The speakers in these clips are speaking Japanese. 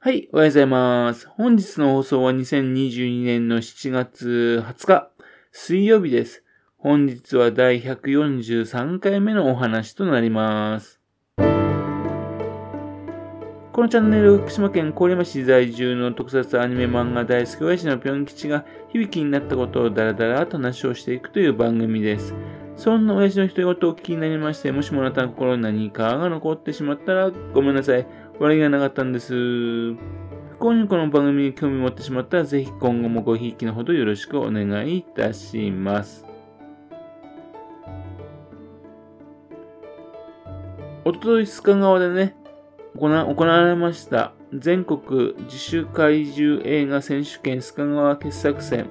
はい、おはようございます。本日の放送は2022年の7月20日、水曜日です。本日は第143回目のお話となります。このチャンネルは、福島県郡山市在住の特撮アニメ漫画大好き親父のぴょん吉が響きになったことをダラダラと話をしていくという番組です。そんな親父の独り言を気になりまして、もしもあなたの心に何かが残ってしまったらごめんなさい。笑いがなかったんです。不幸にこの番組に興味を持ってしまったら、ぜひ今後もごひいきのほどよろしくお願いいたします。おととい須賀川でね、行われました全国自主怪獣映画選手権須賀川傑作戦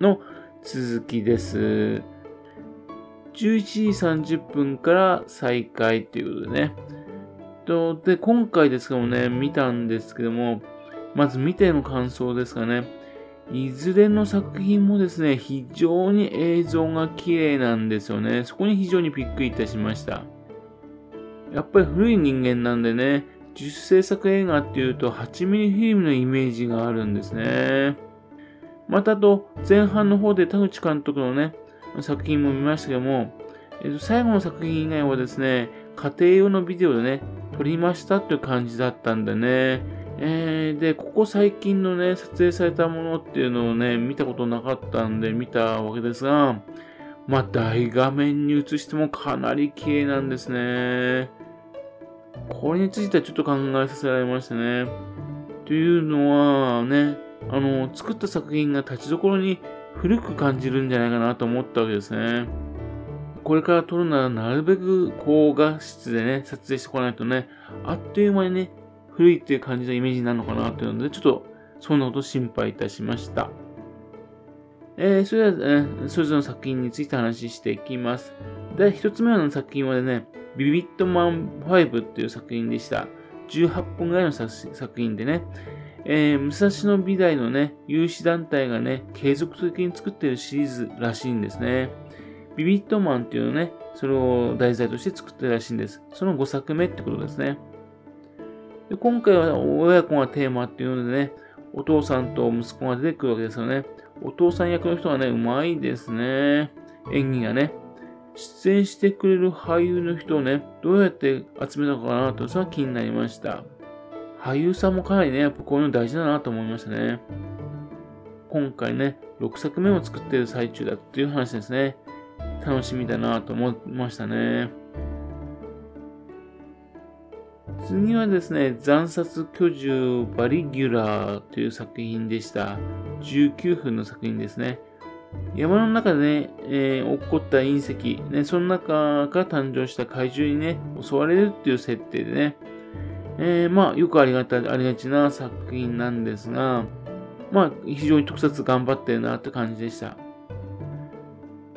の続きです。11時30分から再開ということでね。と、で、今回ですけどもね、見たんですけども、まず見ての感想ですかね。いずれの作品もですね、非常に映像が綺麗なんですよね。そこに非常にびっくりいたしました。やっぱり古い人間なんでね、自主制作映画っていうと 8mm フィルムのイメージがあるんですね。またと、前半の方で田口監督のね、作品も見ましたけども、えっと、最後の作品以外はですね、家庭用のビデオでね、撮りましたっていう感じだったんでね、えー、で、ここ最近のね、撮影されたものっていうのをね、見たことなかったんで見たわけですが、まあ、大画面に映してもかなり綺麗なんですね。これについてはちょっと考えさせられましたね。というのはね、あの、作った作品が立ちどころに古く感じるんじゃないかなと思ったわけですね。これから撮るならなるべく高画質でね、撮影してこないとね、あっという間にね、古いっていう感じのイメージになるのかなというので、ちょっとそんなこと心配いたしました。えー、それでは、えー、それぞれの作品について話していきます。で、一つ目の作品はね、ビビットマン5っていう作品でした。18本ぐらいの作品でね、えー、武蔵野美大のね、有志団体がね、継続的に作ってるシリーズらしいんですね。ビビットマンっていうのね、それを題材として作ってるらしいんです。その5作目ってことですね。で今回は親子がテーマっていうのでね、お父さんと息子が出てくるわけですよね。お父さん役の人がね、うまいですね。演技がね。出演してくれる俳優の人をね、どうやって集めたのかなと、それは気になりました。俳優さんもかなりね、やっぱこういうの大事だなと思いましたね。今回ね、6作目を作ってる最中だっていう話ですね。楽しみだなと思いましたね。次はですね、残殺居住バリギュラーという作品でした。19分の作品ですね。山の中でね、えー、起こった隕石、ね、その中から誕生した怪獣にね、襲われるっていう設定でね、えー、まあ、よくありがた、ありがちな作品なんですが、まあ、非常に特撮頑張ってるなって感じでした。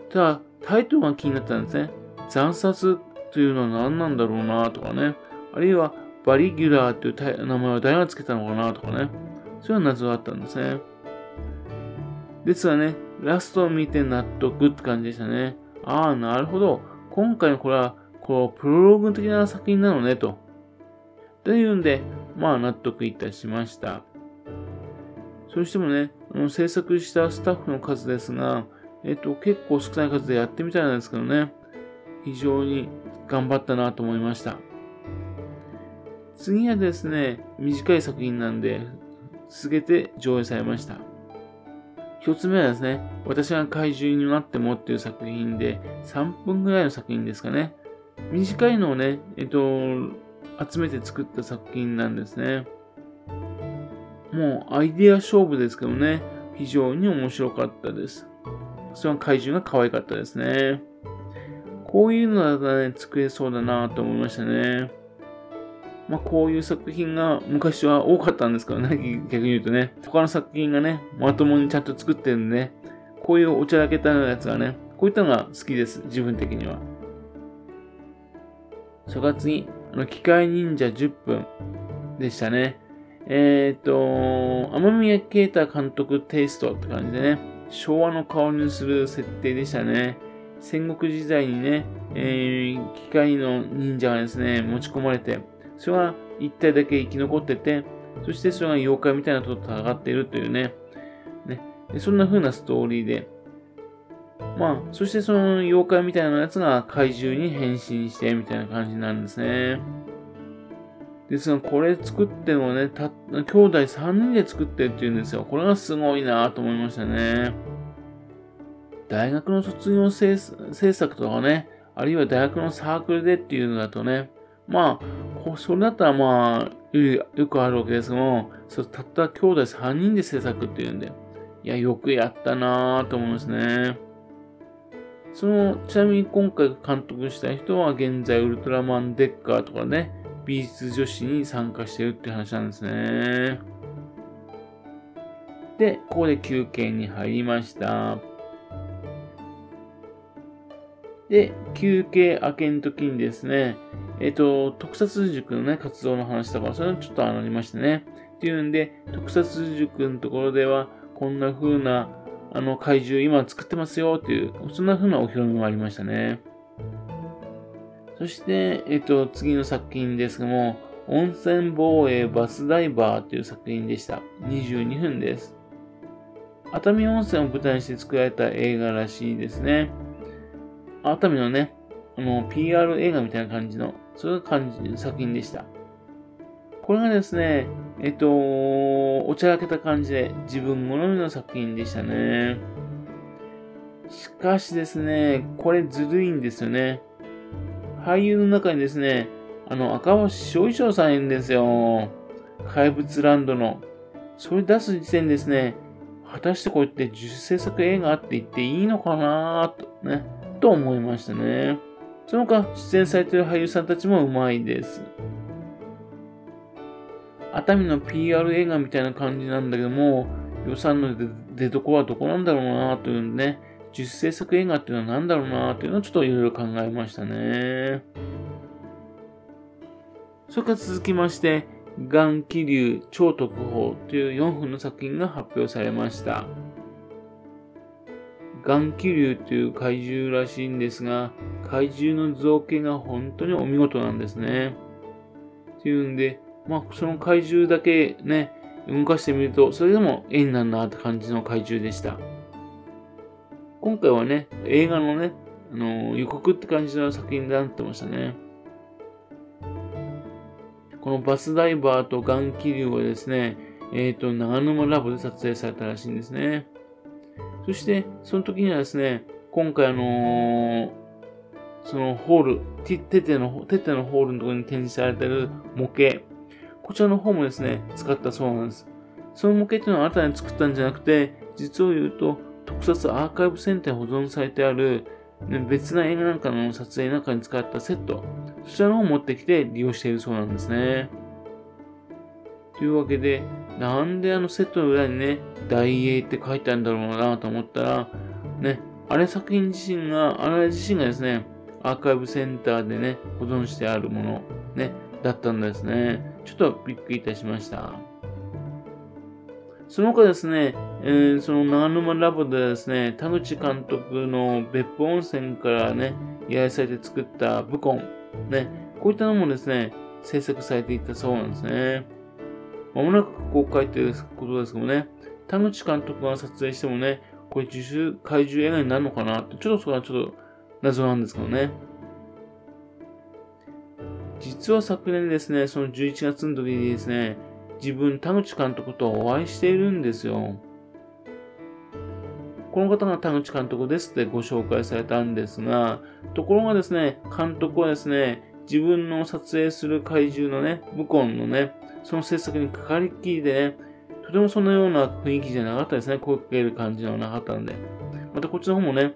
ただ、タイトルが気になったんですね。残殺というのは何なんだろうなとかね。あるいはバリギュラーという名前は誰が付けたのかなとかね。そういう謎があったんですね。ですがね、ラストを見て納得って感じでしたね。ああ、なるほど。今回のこれは、こう、プロローグ的な作品なのね、と。というんで、まあ納得いたしました。そしてもね、制作したスタッフの数ですが、えっと、結構少ない数でやってみたんですけどね、非常に頑張ったなと思いました。次はですね、短い作品なんで、続けて上映されました。一つ目はですね、私が怪獣になってもっていう作品で、3分ぐらいの作品ですかね。短いのをね、えっと、集めて作った作品なんですね。もうアイデア勝負ですけどね、非常に面白かったです。その怪獣が可愛かったですね。こういうのだったらね、作れそうだなと思いましたね。まあ、こういう作品が昔は多かったんですけどね、逆に言うとね。他の作品がね、まともにちゃんと作ってるんでね、こういうおちゃらけたようなやつがね、こういったのが好きです、自分的には。それから次、あの、機械忍者10分でしたね。えっ、ー、と、天宮啓太監督テイストって感じでね、昭和の顔にする設定でしたね。戦国時代にね、えー、機械の忍者がですね、持ち込まれて、それが一体だけ生き残ってて、そしてそれが妖怪みたいなと戦っているというね、ねそんな風なストーリーで、まあ、そしてその妖怪みたいなやつが怪獣に変身してみたいな感じなんですね。ですが、これ作ってもね、た、兄弟3人で作ってっていうんですよ。これがすごいなと思いましたね。大学の卒業制作とかね、あるいは大学のサークルでっていうのだとね、まあ、それだったらまあ、よくあるわけですけども、そたった兄弟3人で制作っていうんで、いや、よくやったなぁと思いますね。その、ちなみに今回監督した人は現在ウルトラマンデッカーとかね、美術女子に参加してるって話なんですね。で、ここで休憩に入りました。で、休憩明けの時にですね、えっ、ー、と、特撮塾のね、活動の話とか、それちょっとありましたね。っていうんで、特撮塾のところでは、こんな風な、あの、怪獣今作ってますよっていう、そんな風なお披露目もありましたね。そして、えっ、と、次の作品ですけども、温泉防衛バスダイバーという作品でした。22分です。熱海温泉を舞台にして作られた映画らしいですね。熱海のね、あの、PR 映画みたいな感じの、そういう感じの、作品でした。これがですね、えっと、おちゃらけた感じで自分好みの作品でしたね。しかしですね、これずるいんですよね。俳優の中にですね、あの、赤星翔一郎さんいるんですよ。怪物ランドの。それ出す時点ですね、果たしてこうやって自主制作映画って言っていいのかなとね。と思いましたね。その他、出演されている俳優さんたちもうまいです。熱海の PR 映画みたいな感じなんだけども、予算の出所はどこなんだろうなというね、自主制作映画っていうのは何だろうなというのをちょっといろいろ考えましたね。それから続きまして、眼気流超特報という4分の作品が発表されました。眼気流という怪獣らしいんですが、怪獣の造形が本当にお見事なんですね。っていうんで、まあ、その怪獣だけね、動かしてみると、それでも絵になるなって感じの怪獣でした。今回はね、映画のね、あの予告って感じの作品になってましたね。このバスダイバーと眼気流はですね、えっ、ー、と、長沼ラボで撮影されたらしいんですね。そして、その時にはですね、今回あのー、そのホール、テテの、テテのホールのところに展示されてる模型、こちらの方もですね、使ったそうなんです。その模型っていうのは新たに作ったんじゃなくて、実を言うと、特撮アーカイブセンターに保存されてある、別な映画なんかの撮影なんかに使ったセット、そちらの方を持ってきて利用しているそうなんですね。というわけで、なんであのセットの裏にね、大英って書いてあるんだろうなと思ったら、ね、あれ作品自身が、あれ自身がですね、アーカイブセンターでね、保存してあるもの、ね、だったんですね。ちょっとびっくりいたしました。その他ですね、えー、その長沼ラボでですね、田口監督の別府温泉からね、依頼されて作ったブコン、ね、こういったのもですね、制作されていたそうなんですね。まもなく公開ということですけどね、田口監督が撮影してもね、これ自主怪獣映画になるのかなって、ちょっとそれはちょっと謎なんですけどね。実は昨年ですね、その11月の時にですね、自分、田口監督とお会いしているんですよ。この方が田口監督ですってご紹介されたんですが、ところがですね、監督はですね、自分の撮影する怪獣のね、向こうのね、その制作にかかりきりでね、とてもそのような雰囲気じゃなかったですね。声かける感じではなかったので。またこっちの方もね、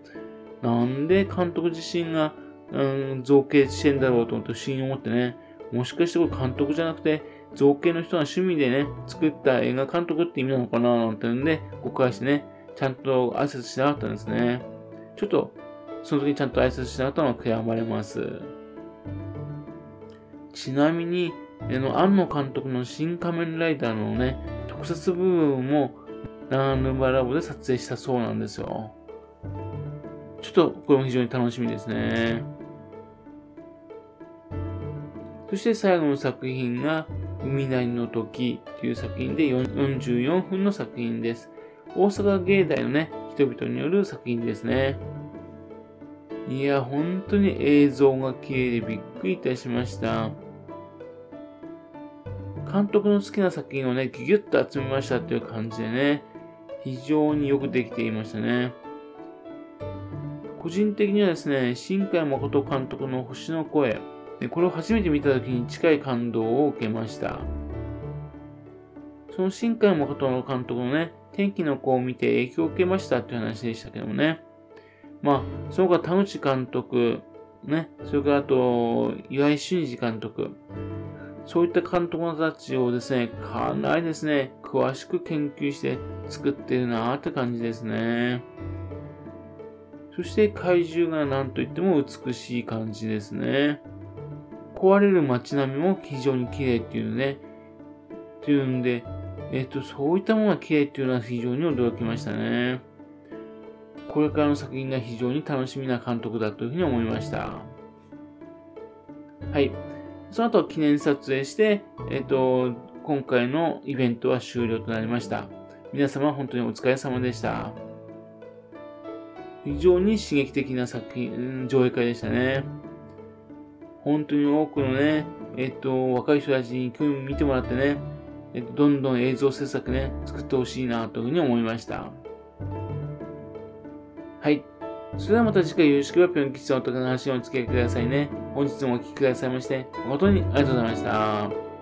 なんで監督自身が、うん、造形してんだろうと思って不審に思ってね、もしかしてこれ監督じゃなくて、造形の人が趣味でね、作った映画監督って意味なのかななんていうんで、誤解してね、ちゃんと挨拶しなかったんですね。ちょっと、その時にちゃんと挨拶しなかったのは悔やまれます。ちなみに、あの、庵野監督の新仮面ライダーのね、特撮部分も長沼ラボで撮影したそうなんですよ。ちょっとこれも非常に楽しみですね。そして最後の作品が、海なりの時という作品で44分の作品です。大阪芸大のね、人々による作品ですね。いや、本当に映像が綺麗でびっくりいたしました。監督の好きな作品をね、ギュギュッと集めましたっていう感じでね、非常によくできていましたね。個人的にはですね、新海誠監督の星の声、でこれを初めて見た時に近い感動を受けました。その新海誠の監督のね、天気の子を見て影響を受けましたっていう話でしたけどもね。まあ、その他田口監督、ね、それからあと、岩井俊二監督、そういった監督たちをですね、かなりですね、詳しく研究して作ってるなーって感じですね。そして怪獣が何と言っても美しい感じですね。壊れる街並みも非常に綺麗っていうね。っていうんで、えっ、と、そういったものが綺麗っていうのは非常に驚きましたね。これからの作品が非常に楽しみな監督だというふうに思いました。はい。その後記念撮影して、えっ、と、今回のイベントは終了となりました。皆様本当にお疲れ様でした。非常に刺激的な作品、上映会でしたね。本当に多くのね、えっと、若い人たちに興味見てもらってね、えっと、どんどん映像制作ね、作ってほしいなというふうに思いました。はい。それではまた次回よろしくばぴょん吉さんおとかの話をお付き合いくださいね。本日もお聴きくださいまして、誠にありがとうございました。